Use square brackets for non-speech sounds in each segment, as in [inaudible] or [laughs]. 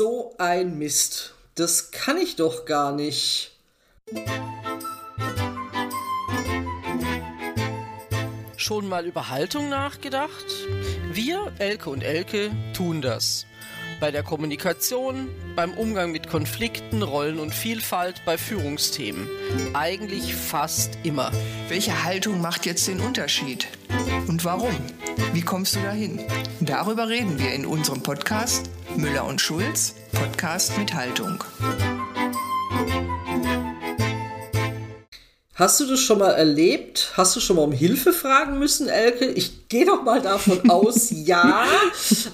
So ein Mist. Das kann ich doch gar nicht. Schon mal über Haltung nachgedacht? Wir, Elke und Elke, tun das. Bei der Kommunikation, beim Umgang mit Konflikten, Rollen und Vielfalt, bei Führungsthemen. Eigentlich fast immer. Welche Haltung macht jetzt den Unterschied? Und warum? Wie kommst du dahin? Darüber reden wir in unserem Podcast Müller und Schulz, Podcast mit Haltung. Hast du das schon mal erlebt? Hast du schon mal um Hilfe fragen müssen, Elke? Ich gehe doch mal davon [laughs] aus, ja.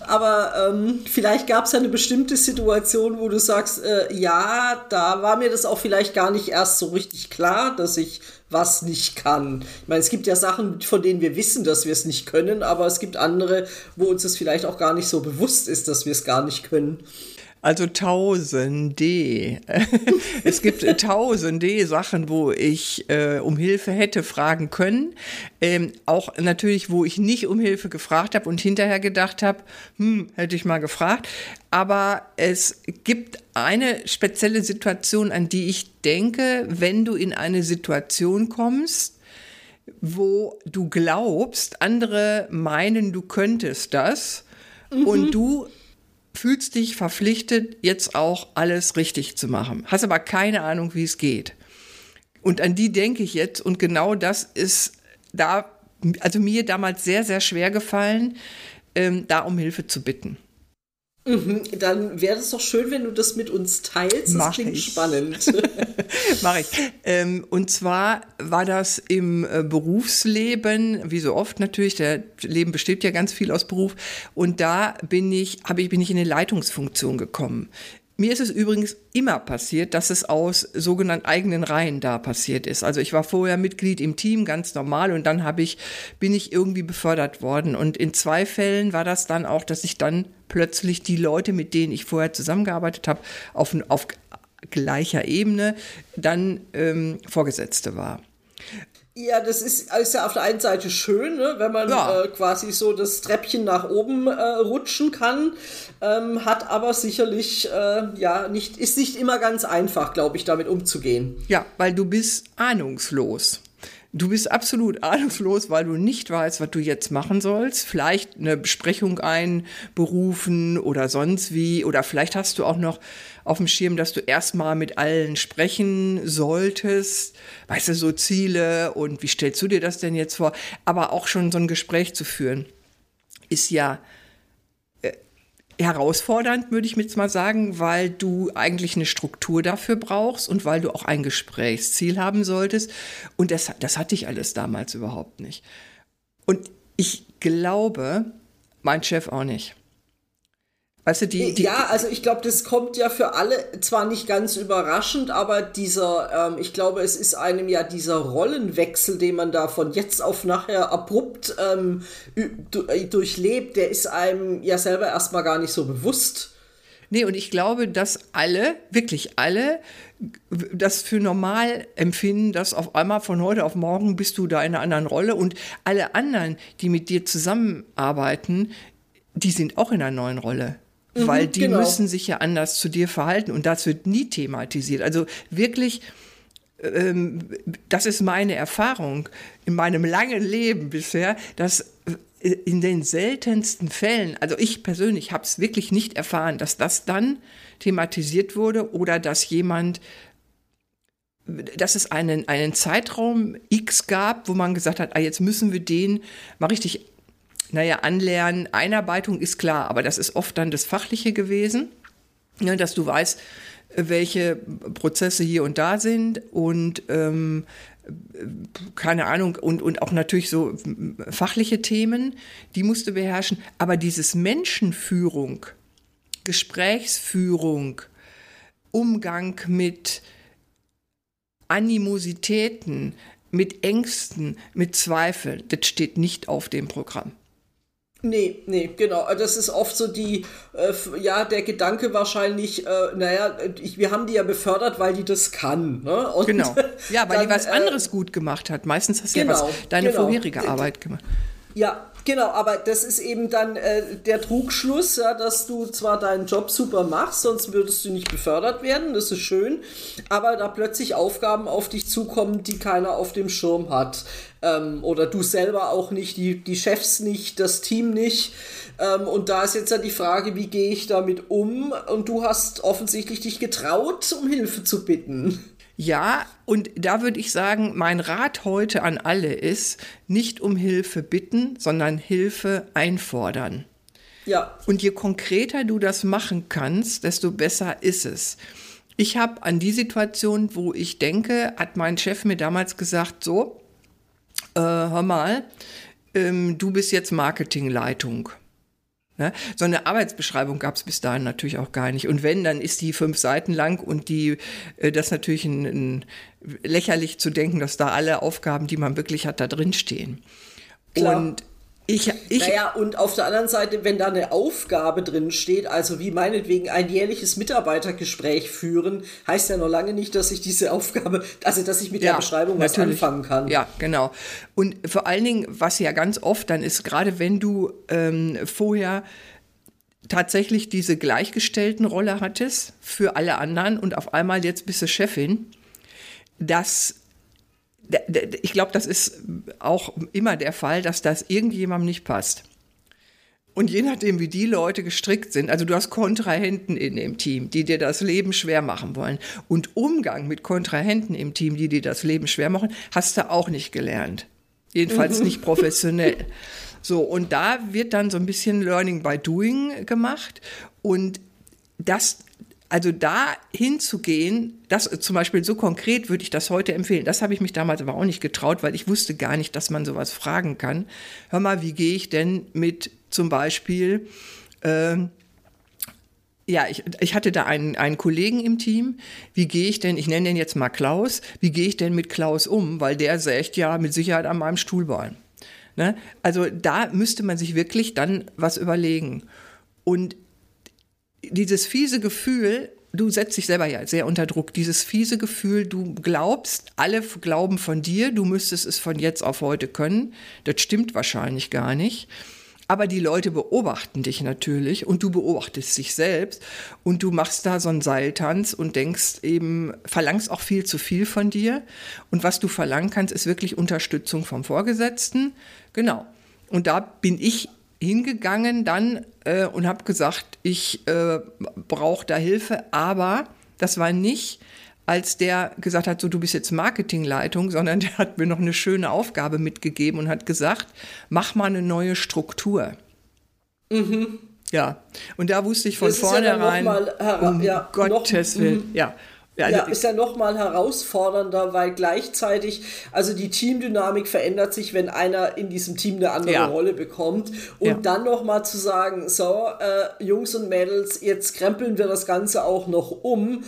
Aber ähm, vielleicht gab es ja eine bestimmte Situation, wo du sagst, äh, ja, da war mir das auch vielleicht gar nicht erst so richtig klar, dass ich was nicht kann. Ich meine, es gibt ja Sachen, von denen wir wissen, dass wir es nicht können, aber es gibt andere, wo uns es vielleicht auch gar nicht so bewusst ist, dass wir es gar nicht können. Also tausende. [laughs] es gibt tausende Sachen, wo ich äh, um Hilfe hätte fragen können. Ähm, auch natürlich, wo ich nicht um Hilfe gefragt habe und hinterher gedacht habe, hm, hätte ich mal gefragt. Aber es gibt eine spezielle Situation, an die ich denke, wenn du in eine Situation kommst, wo du glaubst, andere meinen, du könntest das mhm. und du fühlst dich verpflichtet, jetzt auch alles richtig zu machen. Hast aber keine Ahnung, wie es geht. Und an die denke ich jetzt. Und genau das ist da, also mir damals sehr, sehr schwer gefallen, ähm, da um Hilfe zu bitten. Mhm, dann wäre es doch schön, wenn du das mit uns teilst. Das Mach klingt ich. spannend. [laughs] Mache ich. Ähm, und zwar war das im äh, Berufsleben, wie so oft natürlich, der Leben besteht ja ganz viel aus Beruf. Und da bin ich, habe ich, bin ich in eine Leitungsfunktion gekommen. Mir ist es übrigens immer passiert, dass es aus sogenannten eigenen Reihen da passiert ist. Also ich war vorher Mitglied im Team, ganz normal, und dann habe ich, bin ich irgendwie befördert worden. Und in zwei Fällen war das dann auch, dass ich dann plötzlich die Leute, mit denen ich vorher zusammengearbeitet habe, auf, auf gleicher Ebene dann ähm, Vorgesetzte war. Ja, das ist, ist ja auf der einen Seite schön, ne, wenn man Ja. äh, quasi so das Treppchen nach oben äh, rutschen kann, ähm, hat aber sicherlich, äh, ja, nicht, ist nicht immer ganz einfach, glaube ich, damit umzugehen. Ja, weil du bist ahnungslos. Du bist absolut ahnungslos, weil du nicht weißt, was du jetzt machen sollst. Vielleicht eine Besprechung einberufen oder sonst wie. Oder vielleicht hast du auch noch auf dem Schirm, dass du erstmal mit allen sprechen solltest. Weißt du, so Ziele und wie stellst du dir das denn jetzt vor? Aber auch schon so ein Gespräch zu führen, ist ja herausfordernd, würde ich jetzt mal sagen, weil du eigentlich eine Struktur dafür brauchst und weil du auch ein Gesprächsziel haben solltest. Und das, das hatte ich alles damals überhaupt nicht. Und ich glaube, mein Chef auch nicht. Weißt du, die, die ja, also ich glaube, das kommt ja für alle zwar nicht ganz überraschend, aber dieser, ähm, ich glaube, es ist einem ja dieser Rollenwechsel, den man da von jetzt auf nachher abrupt ähm, äh, durchlebt, der ist einem ja selber erstmal gar nicht so bewusst. Nee, und ich glaube, dass alle, wirklich alle, das für normal empfinden, dass auf einmal von heute auf morgen bist du da in einer anderen Rolle und alle anderen, die mit dir zusammenarbeiten, die sind auch in einer neuen Rolle. Weil die genau. müssen sich ja anders zu dir verhalten und das wird nie thematisiert. Also wirklich, ähm, das ist meine Erfahrung in meinem langen Leben bisher, dass äh, in den seltensten Fällen, also ich persönlich habe es wirklich nicht erfahren, dass das dann thematisiert wurde oder dass jemand, dass es einen, einen Zeitraum X gab, wo man gesagt hat, ah, jetzt müssen wir den mal richtig, naja, anlernen. Einarbeitung ist klar, aber das ist oft dann das Fachliche gewesen, ne, dass du weißt, welche Prozesse hier und da sind und ähm, keine Ahnung, und, und auch natürlich so fachliche Themen, die musst du beherrschen. Aber dieses Menschenführung, Gesprächsführung, Umgang mit Animositäten, mit Ängsten, mit Zweifeln, das steht nicht auf dem Programm. Nee, nee, genau. Das ist oft so die, äh, ja, der Gedanke wahrscheinlich, äh, naja, ich, wir haben die ja befördert, weil die das kann. Ne? Genau. Ja, weil die dann, was äh, anderes gut gemacht hat. Meistens hast du ja genau, was deine genau. vorherige D- Arbeit gemacht. Ja, Genau, aber das ist eben dann äh, der Trugschluss, ja, dass du zwar deinen Job super machst, sonst würdest du nicht befördert werden, das ist schön, aber da plötzlich Aufgaben auf dich zukommen, die keiner auf dem Schirm hat. Ähm, oder du selber auch nicht, die, die Chefs nicht, das Team nicht. Ähm, und da ist jetzt ja die Frage, wie gehe ich damit um? Und du hast offensichtlich dich getraut, um Hilfe zu bitten. Ja, und da würde ich sagen, mein Rat heute an alle ist, nicht um Hilfe bitten, sondern Hilfe einfordern. Ja. Und je konkreter du das machen kannst, desto besser ist es. Ich habe an die Situation, wo ich denke, hat mein Chef mir damals gesagt, so, äh, hör mal, ähm, du bist jetzt Marketingleitung. Ne? So eine Arbeitsbeschreibung gab es bis dahin natürlich auch gar nicht. Und wenn, dann ist die fünf Seiten lang und die, äh, das natürlich ein, ein, lächerlich zu denken, dass da alle Aufgaben, die man wirklich hat, da drin stehen. Klar. Und ich, ich, naja, und auf der anderen Seite, wenn da eine Aufgabe drin steht, also wie meinetwegen ein jährliches Mitarbeitergespräch führen, heißt ja noch lange nicht, dass ich diese Aufgabe, also dass ich mit ja, der Beschreibung was anfangen kann. Ja, genau. Und vor allen Dingen, was ja ganz oft dann ist, gerade wenn du ähm, vorher tatsächlich diese gleichgestellten Rolle hattest für alle anderen und auf einmal jetzt bist du Chefin, dass ich glaube, das ist auch immer der Fall, dass das irgendjemandem nicht passt. Und je nachdem, wie die Leute gestrickt sind, also du hast Kontrahenten in dem Team, die dir das Leben schwer machen wollen. Und Umgang mit Kontrahenten im Team, die dir das Leben schwer machen, hast du auch nicht gelernt. Jedenfalls mhm. nicht professionell. So, und da wird dann so ein bisschen Learning by Doing gemacht. Und das also da hinzugehen, das zum Beispiel so konkret würde ich das heute empfehlen. Das habe ich mich damals aber auch nicht getraut, weil ich wusste gar nicht, dass man sowas fragen kann. Hör mal, wie gehe ich denn mit zum Beispiel, äh, ja, ich, ich hatte da einen, einen Kollegen im Team. Wie gehe ich denn, ich nenne den jetzt mal Klaus, wie gehe ich denn mit Klaus um? Weil der sägt ja mit Sicherheit an meinem Stuhlbein. Ne? Also da müsste man sich wirklich dann was überlegen. Und dieses fiese Gefühl, du setzt dich selber ja sehr unter Druck, dieses fiese Gefühl, du glaubst, alle glauben von dir, du müsstest es von jetzt auf heute können. Das stimmt wahrscheinlich gar nicht. Aber die Leute beobachten dich natürlich und du beobachtest dich selbst und du machst da so einen Seiltanz und denkst eben, verlangst auch viel zu viel von dir. Und was du verlangen kannst, ist wirklich Unterstützung vom Vorgesetzten. Genau. Und da bin ich hingegangen dann äh, und habe gesagt, ich äh, brauche da Hilfe, aber das war nicht, als der gesagt hat, so du bist jetzt Marketingleitung, sondern [laughs] der hat mir noch eine schöne Aufgabe mitgegeben und hat gesagt, mach mal eine neue Struktur. Mhm. Ja, und da wusste ich von vornherein, ja um ja, Gottes Willen, mhm. ja, ja, also ja, ist ja noch mal herausfordernder, weil gleichzeitig, also die Teamdynamik verändert sich, wenn einer in diesem Team eine andere ja. Rolle bekommt. Und ja. dann noch mal zu sagen, so, äh, Jungs und Mädels, jetzt krempeln wir das Ganze auch noch um.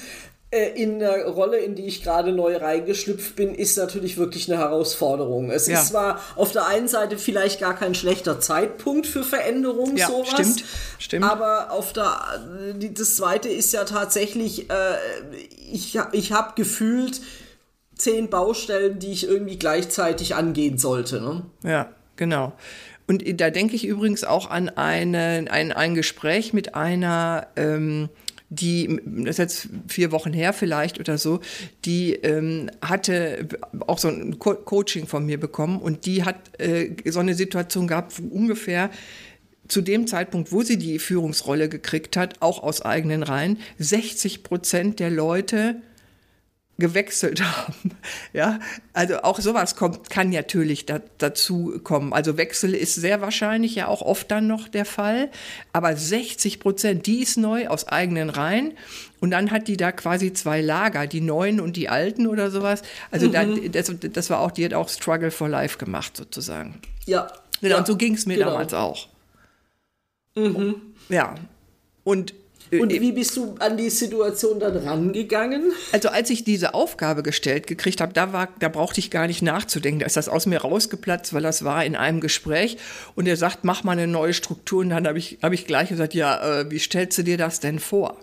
Äh, in der Rolle, in die ich gerade neu reingeschlüpft bin, ist natürlich wirklich eine Herausforderung. Es ja. ist zwar auf der einen Seite vielleicht gar kein schlechter Zeitpunkt für Veränderung, ja, sowas. Stimmt, stimmt. Aber auf der, das zweite ist ja tatsächlich, äh, ich, ich habe gefühlt zehn Baustellen, die ich irgendwie gleichzeitig angehen sollte. Ne? Ja, genau. Und da denke ich übrigens auch an eine, ein, ein Gespräch mit einer ähm, die, das ist jetzt vier Wochen her vielleicht oder so, die ähm, hatte auch so ein Co Coaching von mir bekommen und die hat äh, so eine Situation gehabt, wo ungefähr zu dem Zeitpunkt, wo sie die Führungsrolle gekriegt hat, auch aus eigenen Reihen, 60 Prozent der Leute gewechselt [laughs] haben. Ja, also auch sowas kommt, kann natürlich da, dazu kommen. Also Wechsel ist sehr wahrscheinlich ja auch oft dann noch der Fall. Aber 60 Prozent, die ist neu aus eigenen Reihen. Und dann hat die da quasi zwei Lager, die Neuen und die Alten oder sowas. Also mhm. da, das, das war auch, die hat auch Struggle for Life gemacht sozusagen. Ja. Genau, ja, und so ging es mir genau. damals auch. Mhm. Ja. Und Und wie bist du an die Situation dann rangegangen? Also als ich diese Aufgabe gestellt gekriegt habe, da war, da brauchte ich gar nicht nachzudenken. Da ist das aus mir rausgeplatzt, weil das war in einem Gespräch. Und er sagt, mach mal eine neue Struktur. Und dann habe ich, habe ich gleich gesagt, ja, äh, wie stellst du dir das denn vor?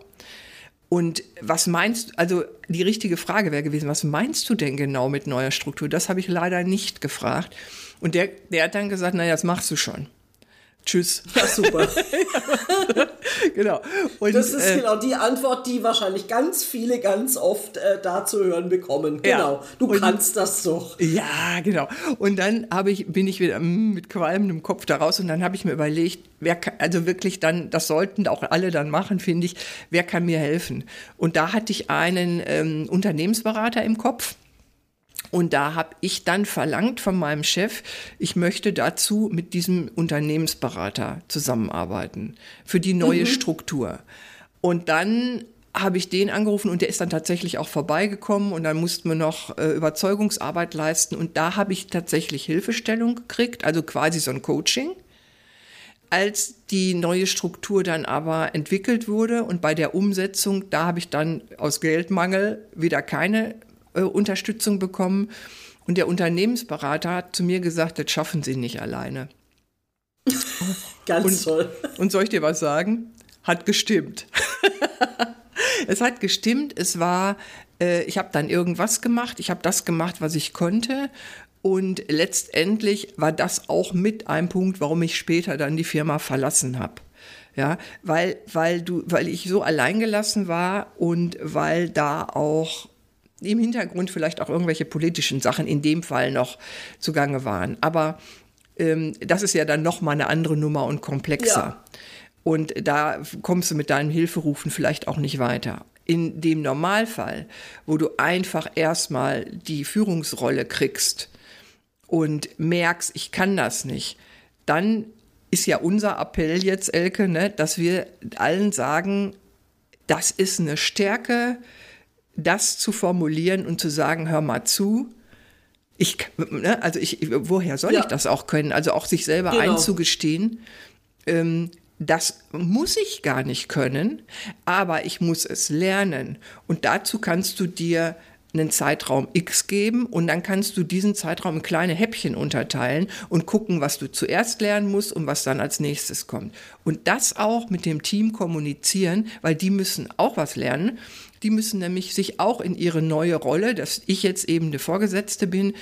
Und was meinst du, also die richtige Frage wäre gewesen, was meinst du denn genau mit neuer Struktur? Das habe ich leider nicht gefragt. Und der, der hat dann gesagt, naja, das machst du schon. Tschüss. Ja, super. [laughs] genau. Und, Das ist äh, genau die Antwort, die wahrscheinlich ganz viele ganz oft äh, da zu hören bekommen. Ja. Genau. Du Und- kannst das doch. Ja, genau. Und dann habe ich, bin ich wieder mm, mit qualmendem Kopf da raus und dann habe ich mir überlegt, wer kann, also wirklich dann, das sollten auch alle dann machen, finde ich, wer kann mir helfen? Und da hatte ich einen ähm, Unternehmensberater im Kopf. Und da habe ich dann verlangt von meinem Chef, ich möchte dazu mit diesem Unternehmensberater zusammenarbeiten für die neue Struktur. Und dann habe ich den angerufen und der ist dann tatsächlich auch vorbeigekommen und dann mussten wir noch äh, Überzeugungsarbeit leisten und da habe ich tatsächlich Hilfestellung gekriegt, also quasi so ein Coaching. Als die neue Struktur dann aber entwickelt wurde und bei der Umsetzung, da habe ich dann aus Geldmangel wieder keine äh, Unterstützung bekommen. Und der Unternehmensberater hat zu mir gesagt, das schaffen Sie nicht alleine. [laughs] Ganz toll. Und soll ich dir was sagen? Hat gestimmt. [laughs] es hat gestimmt. Es war, äh, ich habe dann irgendwas gemacht. Ich habe das gemacht, was ich konnte. Und letztendlich war das auch mit ein Punkt, warum ich später dann die Firma verlassen habe. Ja, weil, weil du, weil ich so alleingelassen war und weil da auch im Hintergrund vielleicht auch irgendwelche politischen Sachen in dem Fall noch zugange waren. Aber ähm, das ist ja dann noch mal eine andere Nummer und komplexer. Ja. Und da kommst du mit deinen Hilferufen vielleicht auch nicht weiter. In dem Normalfall, wo du einfach erstmal die Führungsrolle kriegst und merkst, ich kann das nicht, dann ist ja unser Appell jetzt, Elke, ne, dass wir allen sagen, das ist eine Stärke, das zu formulieren und zu sagen, hör mal zu. Ich, ne, also ich, woher soll Ja. ich das auch können? Also auch sich selber Genau. einzugestehen, ähm, das muss ich gar nicht können, aber ich muss es lernen. Und dazu kannst du dir einen Zeitraum X geben und dann kannst du diesen Zeitraum in kleine Häppchen unterteilen und gucken, was du zuerst lernen musst und was dann als nächstes kommt. Und das auch mit dem Team kommunizieren, weil die müssen auch was lernen. Die müssen nämlich sich auch in ihre neue Rolle, dass ich jetzt eben eine Vorgesetzte bin,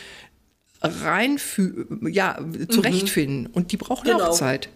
reinfü ja, zurechtfinden. Und die brauchen Genau. auch Zeit.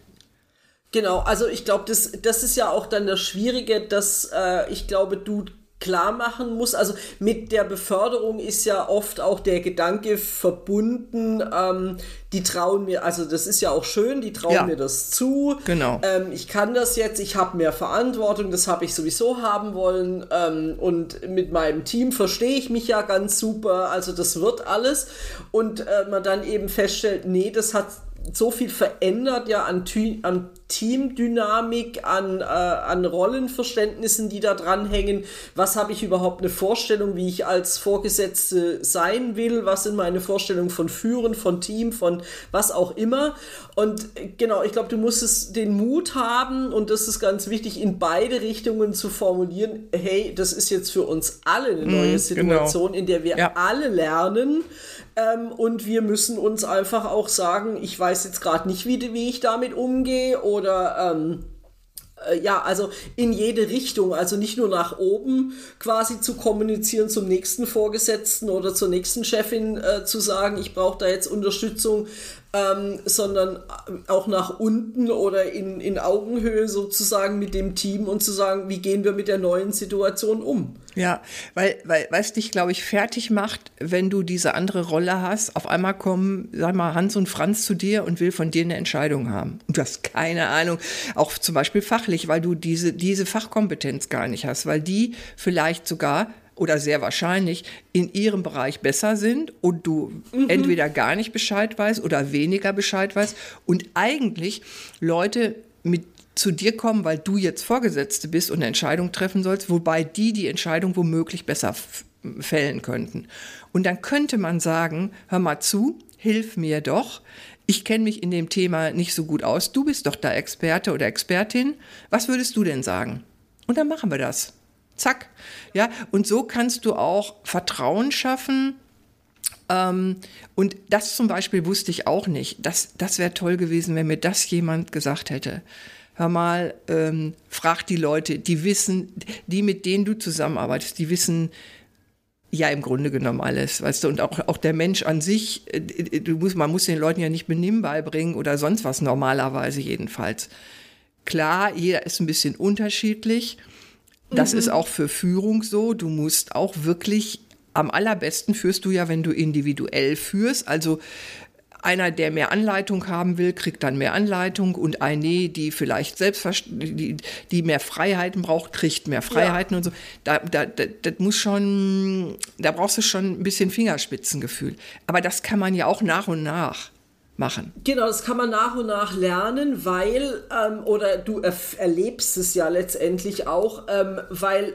Genau, also ich glaube, das, das ist ja auch dann das Schwierige, dass äh, ich glaube, du klar machen musst. Also mit der Beförderung ist ja oft auch der Gedanke verbunden, ähm, die trauen mir, also das ist ja auch schön, die trauen Ja. mir das zu. Genau. Ähm, ich kann das jetzt, ich habe mehr Verantwortung, das habe ich sowieso haben wollen. Ähm, und mit meinem Team verstehe ich mich ja ganz super. Also das wird alles. Und äh, man dann eben feststellt, nee, das hat so viel verändert ja an, Ty an Teamdynamik, an, äh, an Rollenverständnissen, die da dranhängen. Was habe ich überhaupt eine Vorstellung, wie ich als Vorgesetzte sein will? Was sind meine Vorstellungen von Führen, von Team, von was auch immer? Und genau, ich glaube, du musst es den Mut haben und das ist ganz wichtig, in beide Richtungen zu formulieren. Hey, das ist jetzt für uns alle eine neue Situation, in der wir Ja. alle lernen. Ähm, und wir müssen uns einfach auch sagen, ich weiß jetzt gerade nicht, wie, wie ich damit umgehe oder ähm, äh, ja, also in jede Richtung, also nicht nur nach oben quasi zu kommunizieren zum nächsten Vorgesetzten oder zur nächsten Chefin äh, zu sagen, ich brauche da jetzt Unterstützung, ähm, sondern auch nach unten oder in, in Augenhöhe sozusagen mit dem Team und zu sagen, wie gehen wir mit der neuen Situation um. Ja, weil, weil, weil es dich, glaube ich, fertig macht, wenn du diese andere Rolle hast. Auf einmal kommen, sag mal, Hans und Franz zu dir und will von dir eine Entscheidung haben. Und du hast keine Ahnung, auch zum Beispiel fachlich, weil du diese, diese Fachkompetenz gar nicht hast, weil die vielleicht sogar oder sehr wahrscheinlich in ihrem Bereich besser sind und du entweder gar nicht Bescheid weißt oder weniger Bescheid weißt und eigentlich Leute mit zu dir kommen, weil du jetzt Vorgesetzte bist und eine Entscheidung treffen sollst, wobei die die Entscheidung womöglich besser fällen könnten. Und dann könnte man sagen, hör mal zu, hilf mir doch. Ich kenne mich in dem Thema nicht so gut aus. Du bist doch da Experte oder Expertin. Was würdest du denn sagen? Und dann machen wir das. Zack. Ja, und so kannst du auch Vertrauen schaffen, ähm, und das zum Beispiel wusste ich auch nicht. Das, das wäre toll gewesen, wenn mir das jemand gesagt hätte. Hör mal, ähm, frag die Leute, die wissen, die mit denen du zusammenarbeitest, die wissen Ja, im Grunde genommen alles, weißt du, und auch, auch der Mensch an sich, äh, du musst, man muss den Leuten ja nicht Benimm beibringen oder sonst was normalerweise jedenfalls. Klar, jeder ist ein bisschen unterschiedlich. Das mhm. ist auch für Führung so. Du musst auch wirklich, am allerbesten führst du ja, wenn du individuell führst. Also einer, der mehr Anleitung haben will, kriegt dann mehr Anleitung und eine, die vielleicht selbst die, die mehr Freiheiten braucht, kriegt mehr Freiheiten ja. und so. Da, da, da, das muss schon, da brauchst du schon ein bisschen Fingerspitzengefühl. Aber das kann man ja auch nach und nach machen. Genau, das kann man nach und nach lernen, weil, ähm, oder du er erlebst es ja letztendlich auch, ähm, weil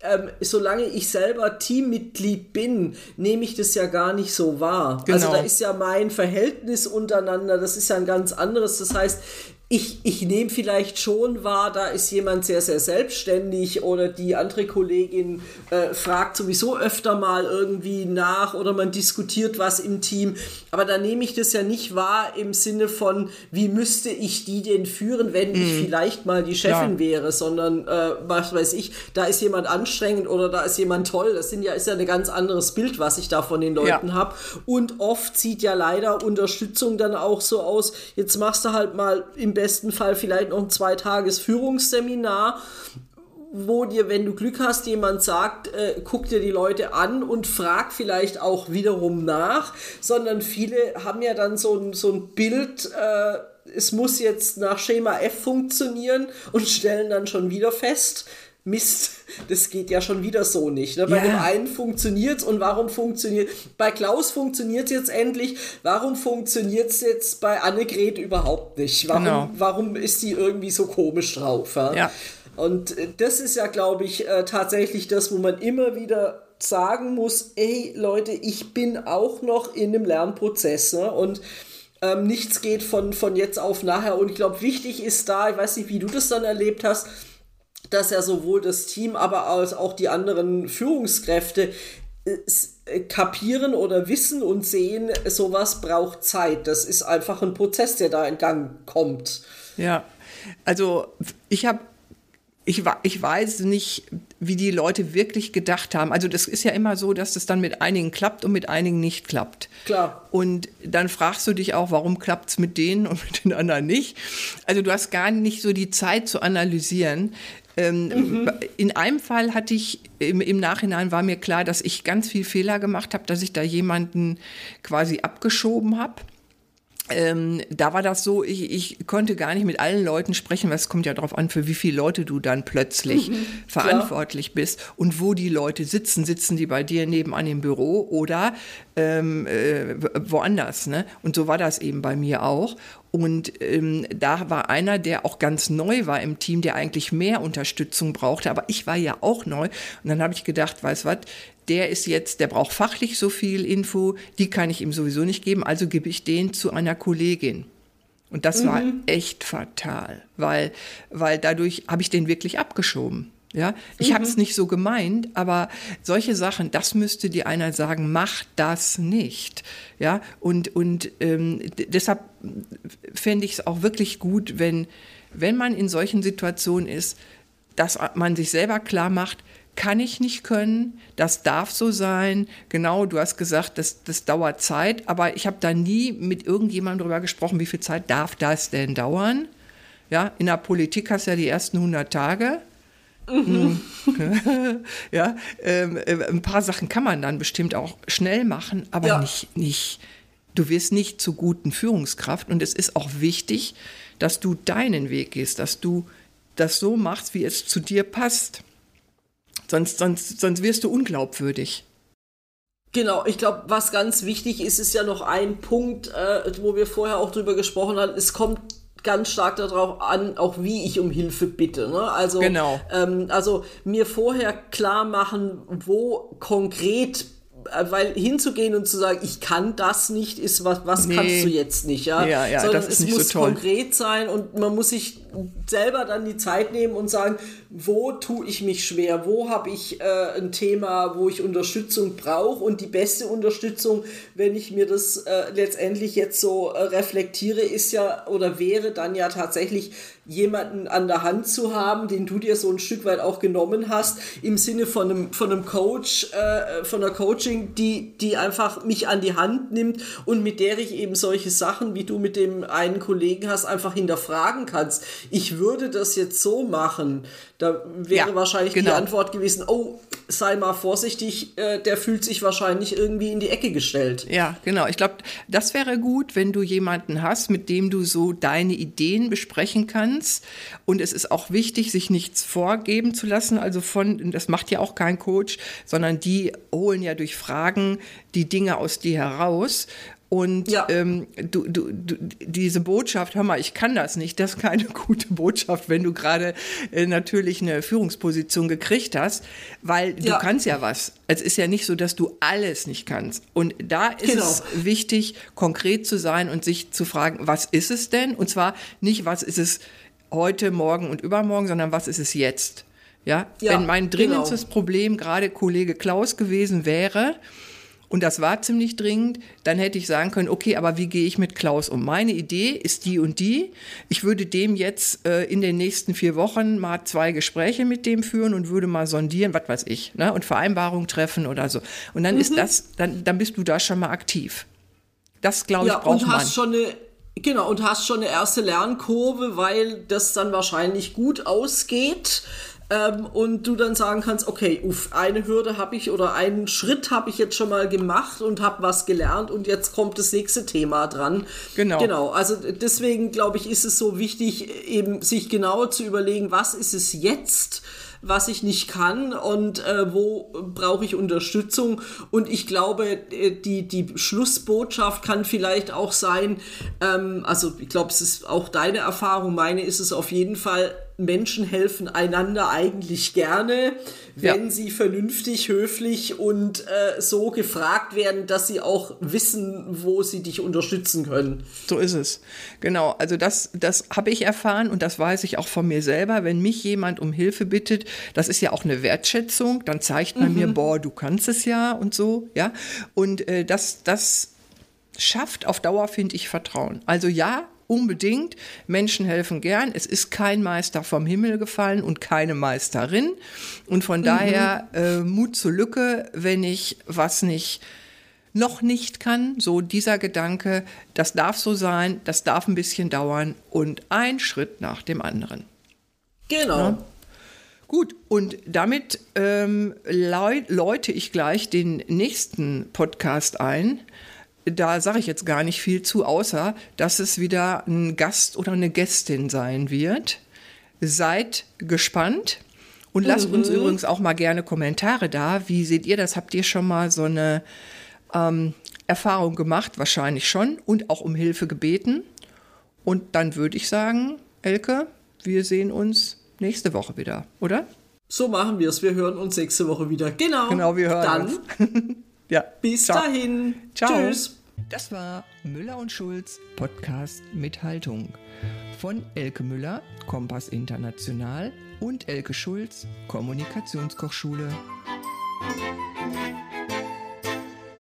ähm, solange ich selber Teammitglied bin, nehme ich das ja gar nicht so wahr. Also genau. Also da ist ja mein Verhältnis untereinander, das ist ja ein ganz anderes. Das heißt, ich, ich nehme vielleicht schon wahr, da ist jemand sehr, sehr selbstständig oder die andere Kollegin äh, fragt sowieso öfter mal irgendwie nach oder man diskutiert was im Team. Aber da nehme ich das ja nicht wahr im Sinne von, wie müsste ich die denn führen, wenn ich mhm. vielleicht mal die Chefin ja. wäre, sondern äh, was weiß ich, da ist jemand anstrengend oder da ist jemand toll. Das sind ja, ist ja ein ganz anderes Bild, was ich da von den Leuten ja. habe. Und oft sieht ja leider Unterstützung dann auch so aus, jetzt machst du halt mal im besten Fall vielleicht noch ein zweitages Führungsseminar, wo dir, wenn du Glück hast, jemand sagt, äh, guck dir die Leute an und frag vielleicht auch wiederum nach, sondern viele haben ja dann so ein, so ein Bild, äh, es muss jetzt nach Schema F funktionieren und stellen dann schon wieder fest, Mist, das geht ja schon wieder so nicht. Ne? Bei ja. dem einen funktioniert es und warum funktioniert Bei Klaus funktioniert es jetzt endlich, warum funktioniert es jetzt bei Annegret überhaupt nicht? Warum, genau. warum ist die irgendwie so komisch drauf? Ja? ja. Und äh, das ist ja, glaube ich, äh, tatsächlich das, wo man immer wieder sagen muss, ey Leute, ich bin auch noch in einem Lernprozess. Ne? Und ähm, nichts geht von, von jetzt auf nachher. Und ich glaube, wichtig ist da, ich weiß nicht, wie du das dann erlebt hast, dass ja sowohl das Team, aber als auch die anderen Führungskräfte äh, kapieren oder wissen und sehen, sowas braucht Zeit. Das ist einfach ein Prozess, der da in Gang kommt. Ja, also ich habe ich, ich weiß nicht, wie die Leute wirklich gedacht haben. Also das ist ja immer so, dass das dann mit einigen klappt und mit einigen nicht klappt. Klar. Und dann fragst du dich auch, warum klappt es mit denen und mit den anderen nicht. Also du hast gar nicht so die Zeit zu analysieren. Ähm, mhm. In einem Fall hatte ich, im, im, Nachhinein war mir klar, dass ich ganz viel Fehler gemacht habe, dass ich da jemanden quasi abgeschoben habe. Ähm, da war das so, ich, ich konnte gar nicht mit allen Leuten sprechen, weil es kommt ja darauf an, für wie viele Leute du dann plötzlich mhm, verantwortlich bist und wo die Leute sitzen. Sitzen die bei dir nebenan im Büro oder ähm, äh, woanders. Ne? Und so war das eben bei mir auch. Und ähm, da war einer, der auch ganz neu war im Team, der eigentlich mehr Unterstützung brauchte, aber ich war ja auch neu. Und dann habe ich gedacht, weißt was, der ist jetzt, der braucht fachlich so viel Info, die kann ich ihm sowieso nicht geben, also gebe ich den zu einer Kollegin. Und das mhm. war echt fatal, weil, weil dadurch habe ich den wirklich abgeschoben. Ja, ich mhm. habe es nicht so gemeint, aber solche Sachen, das müsste dir einer sagen, mach das nicht. Ja, und, und ähm, deshalb fände ich es auch wirklich gut, wenn, wenn man in solchen Situationen ist, dass man sich selber klar macht, kann ich nicht können, das darf so sein. Genau, du hast gesagt, das, das dauert Zeit, aber ich habe da nie mit irgendjemandem darüber gesprochen, wie viel Zeit darf das denn dauern. Ja, in der Politik hast du ja die ersten 100 Tage. Mhm. [laughs] ja, ähm, äh, ein paar Sachen kann man dann bestimmt auch schnell machen, aber ja. nicht, nicht, du wirst nicht zur guten Führungskraft und es ist auch wichtig, dass du deinen Weg gehst, dass du das so machst, wie es zu dir passt. Sonst, sonst, sonst wirst du unglaubwürdig. Genau, ich glaube, was ganz wichtig ist, ist ja noch ein Punkt, äh, wo wir vorher auch drüber gesprochen haben. Es kommt ganz stark darauf an, auch wie ich um Hilfe bitte. Ne? Also, genau. ähm, also mir vorher klar machen, wo konkret weil hinzugehen und zu sagen, ich kann das nicht, ist was, was nee. kannst du jetzt nicht, ja? ja, ja Sondern es muss so konkret sein und man muss sich selber dann die Zeit nehmen und sagen, wo tue ich mich schwer, wo habe ich äh, ein Thema, wo ich Unterstützung brauche und die beste Unterstützung, wenn ich mir das äh, letztendlich jetzt so äh, reflektiere, ist ja oder wäre dann ja tatsächlich jemanden an der Hand zu haben, den du dir so ein Stück weit auch genommen hast, im Sinne von einem, von einem Coach, äh, von einer Coaching, die, die einfach mich an die Hand nimmt und mit der ich eben solche Sachen, wie du mit dem einen Kollegen hast, einfach hinterfragen kannst. Ich würde das jetzt so machen. Da wäre ja, wahrscheinlich genau. die Antwort gewesen, oh, sei mal vorsichtig, äh, der fühlt sich wahrscheinlich irgendwie in die Ecke gestellt. Ja, genau. Ich glaube, das wäre gut, wenn du jemanden hast, mit dem du so deine Ideen besprechen kannst. Und es ist auch wichtig, sich nichts vorgeben zu lassen. Also von, das macht ja auch kein Coach, sondern die holen ja durch Fragen die Dinge aus dir heraus. Und ja. ähm, du, du, du, diese Botschaft, hör mal, ich kann das nicht, das ist keine [laughs] gute Botschaft, wenn du gerade äh, natürlich eine Führungsposition gekriegt hast, weil ja. du kannst ja was. Es ist ja nicht so, dass du alles nicht kannst. Und da ist genau. es wichtig, konkret zu sein und sich zu fragen, was ist es denn? Und zwar nicht, was ist es heute, morgen und übermorgen, sondern was ist es jetzt? Ja, ja wenn mein genau. dringendstes genau. Problem gerade Kollege Klaus gewesen wäre, und das war ziemlich dringend, dann hätte ich sagen können, okay, aber wie gehe ich mit Klaus um? Meine Idee ist die und die. Ich würde dem jetzt äh, in den nächsten vier Wochen mal zwei Gespräche mit dem führen und würde mal sondieren, was weiß ich, ne? und Vereinbarungen treffen oder so. Und dann mhm. ist das, dann, dann bist du da schon mal aktiv. Das, glaube ich, ja, braucht und hast man. Schon eine Genau, und hast schon eine erste Lernkurve, weil das dann wahrscheinlich gut ausgeht. Ähm, und du dann sagen kannst, okay, uff, eine Hürde habe ich oder einen Schritt habe ich jetzt schon mal gemacht und habe was gelernt und jetzt kommt das nächste Thema dran. Genau. Genau, also deswegen glaube ich, ist es so wichtig, eben sich genauer zu überlegen, was ist es jetzt, was ich nicht kann und äh, wo brauche ich Unterstützung. Und ich glaube, äh, die, die Schlussbotschaft kann vielleicht auch sein, ähm, also ich glaube, es ist auch deine Erfahrung, meine ist es auf jeden Fall, Menschen helfen einander eigentlich gerne, wenn ja. sie vernünftig, höflich und äh, so gefragt werden, dass sie auch wissen, wo sie dich unterstützen können. So ist es. Genau. Also das, das habe ich erfahren und das weiß ich auch von mir selber. Wenn mich jemand um Hilfe bittet, das ist ja auch eine Wertschätzung. Dann zeigt man mhm. mir, boah, du kannst es ja und so. Ja. Und äh, das, das schafft auf Dauer, finde ich, Vertrauen. Also ja, unbedingt. Menschen helfen gern. Es ist kein Meister vom Himmel gefallen und keine Meisterin. Und von mhm. daher äh, Mut zur Lücke, wenn ich was nicht noch nicht kann, so dieser Gedanke, das darf so sein, das darf ein bisschen dauern und ein Schritt nach dem anderen. Genau. Ja? Gut, und damit ähm, läute ich gleich den nächsten Podcast ein da sage ich jetzt gar nicht viel zu, außer dass es wieder ein Gast oder eine Gästin sein wird. Seid gespannt und mhm. lasst uns übrigens auch mal gerne Kommentare da. Wie seht ihr das? Habt ihr schon mal so eine ähm, Erfahrung gemacht? Wahrscheinlich schon und auch um Hilfe gebeten. Und dann würde ich sagen, Elke, wir sehen uns nächste Woche wieder, oder? So machen wir es. Wir hören uns nächste Woche wieder. Genau. Genau, wir hören dann. uns. [laughs] ja. Bis Ciao. dahin. Ciao. Tschüss. Das war Müller und Schulz Podcast mit Haltung von Elke Müller, Kompass International und Elke Schulz, Kommunikationskochschule.